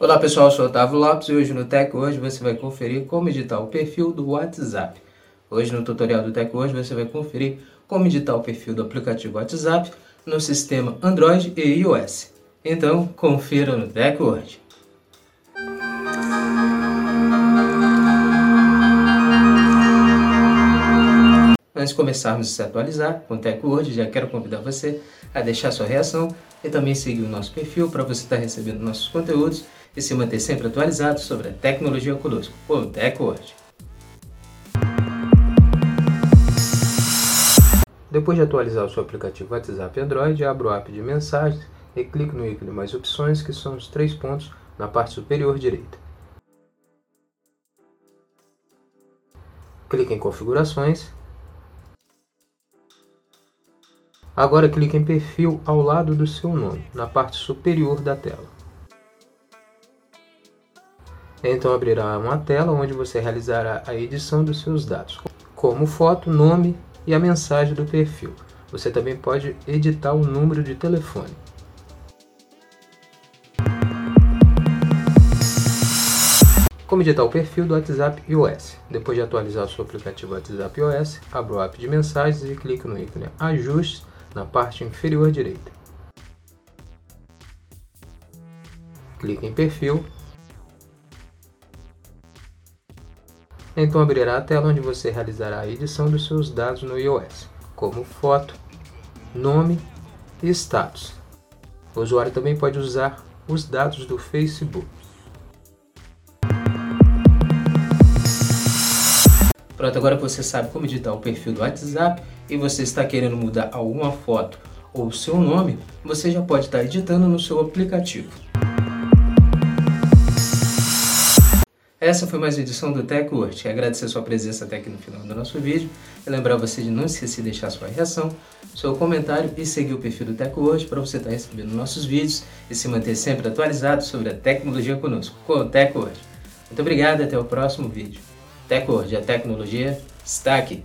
Olá pessoal, eu sou Otávio Lopes e hoje no Tech Hoje você vai conferir como editar o perfil do WhatsApp. Hoje no tutorial do Tech Hoje você vai conferir como editar o perfil do aplicativo WhatsApp no sistema Android e iOS. Então confira no Tech Hoje. Antes de começarmos a se atualizar com o TechWord, já quero convidar você a deixar sua reação e também seguir o nosso perfil para você estar recebendo nossos conteúdos e se manter sempre atualizado sobre a tecnologia conosco, o TechWord. Depois de atualizar o seu aplicativo WhatsApp Android, abra o app de mensagens e clique no ícone Mais Opções, que são os três pontos na parte superior direita. Clique em Configurações Agora clique em Perfil ao lado do seu nome, na parte superior da tela. Então abrirá uma tela onde você realizará a edição dos seus dados, como foto, nome e a mensagem do perfil. Você também pode editar o número de telefone. Como editar o perfil do WhatsApp iOS? Depois de atualizar o seu aplicativo WhatsApp iOS, abra o app de mensagens e clique no ícone Ajustes na parte inferior direita. Clique em Perfil. Então abrirá a tela onde você realizará a edição dos seus dados no iOS, como foto, nome e status. O usuário também pode usar os dados do Facebook. Pronto, agora você sabe como editar o perfil do WhatsApp e você está querendo mudar alguma foto ou seu nome, você já pode estar editando no seu aplicativo. Essa foi mais uma edição do TechWord. Agradecer sua presença até aqui no final do nosso vídeo. E lembrar você de não esquecer de deixar sua reação, seu comentário e seguir o perfil do TechWord para você estar recebendo nossos vídeos e se manter sempre atualizado sobre a tecnologia conosco, com o TechWord. Muito obrigado e até o próximo vídeo. TechWord, a tecnologia está aqui.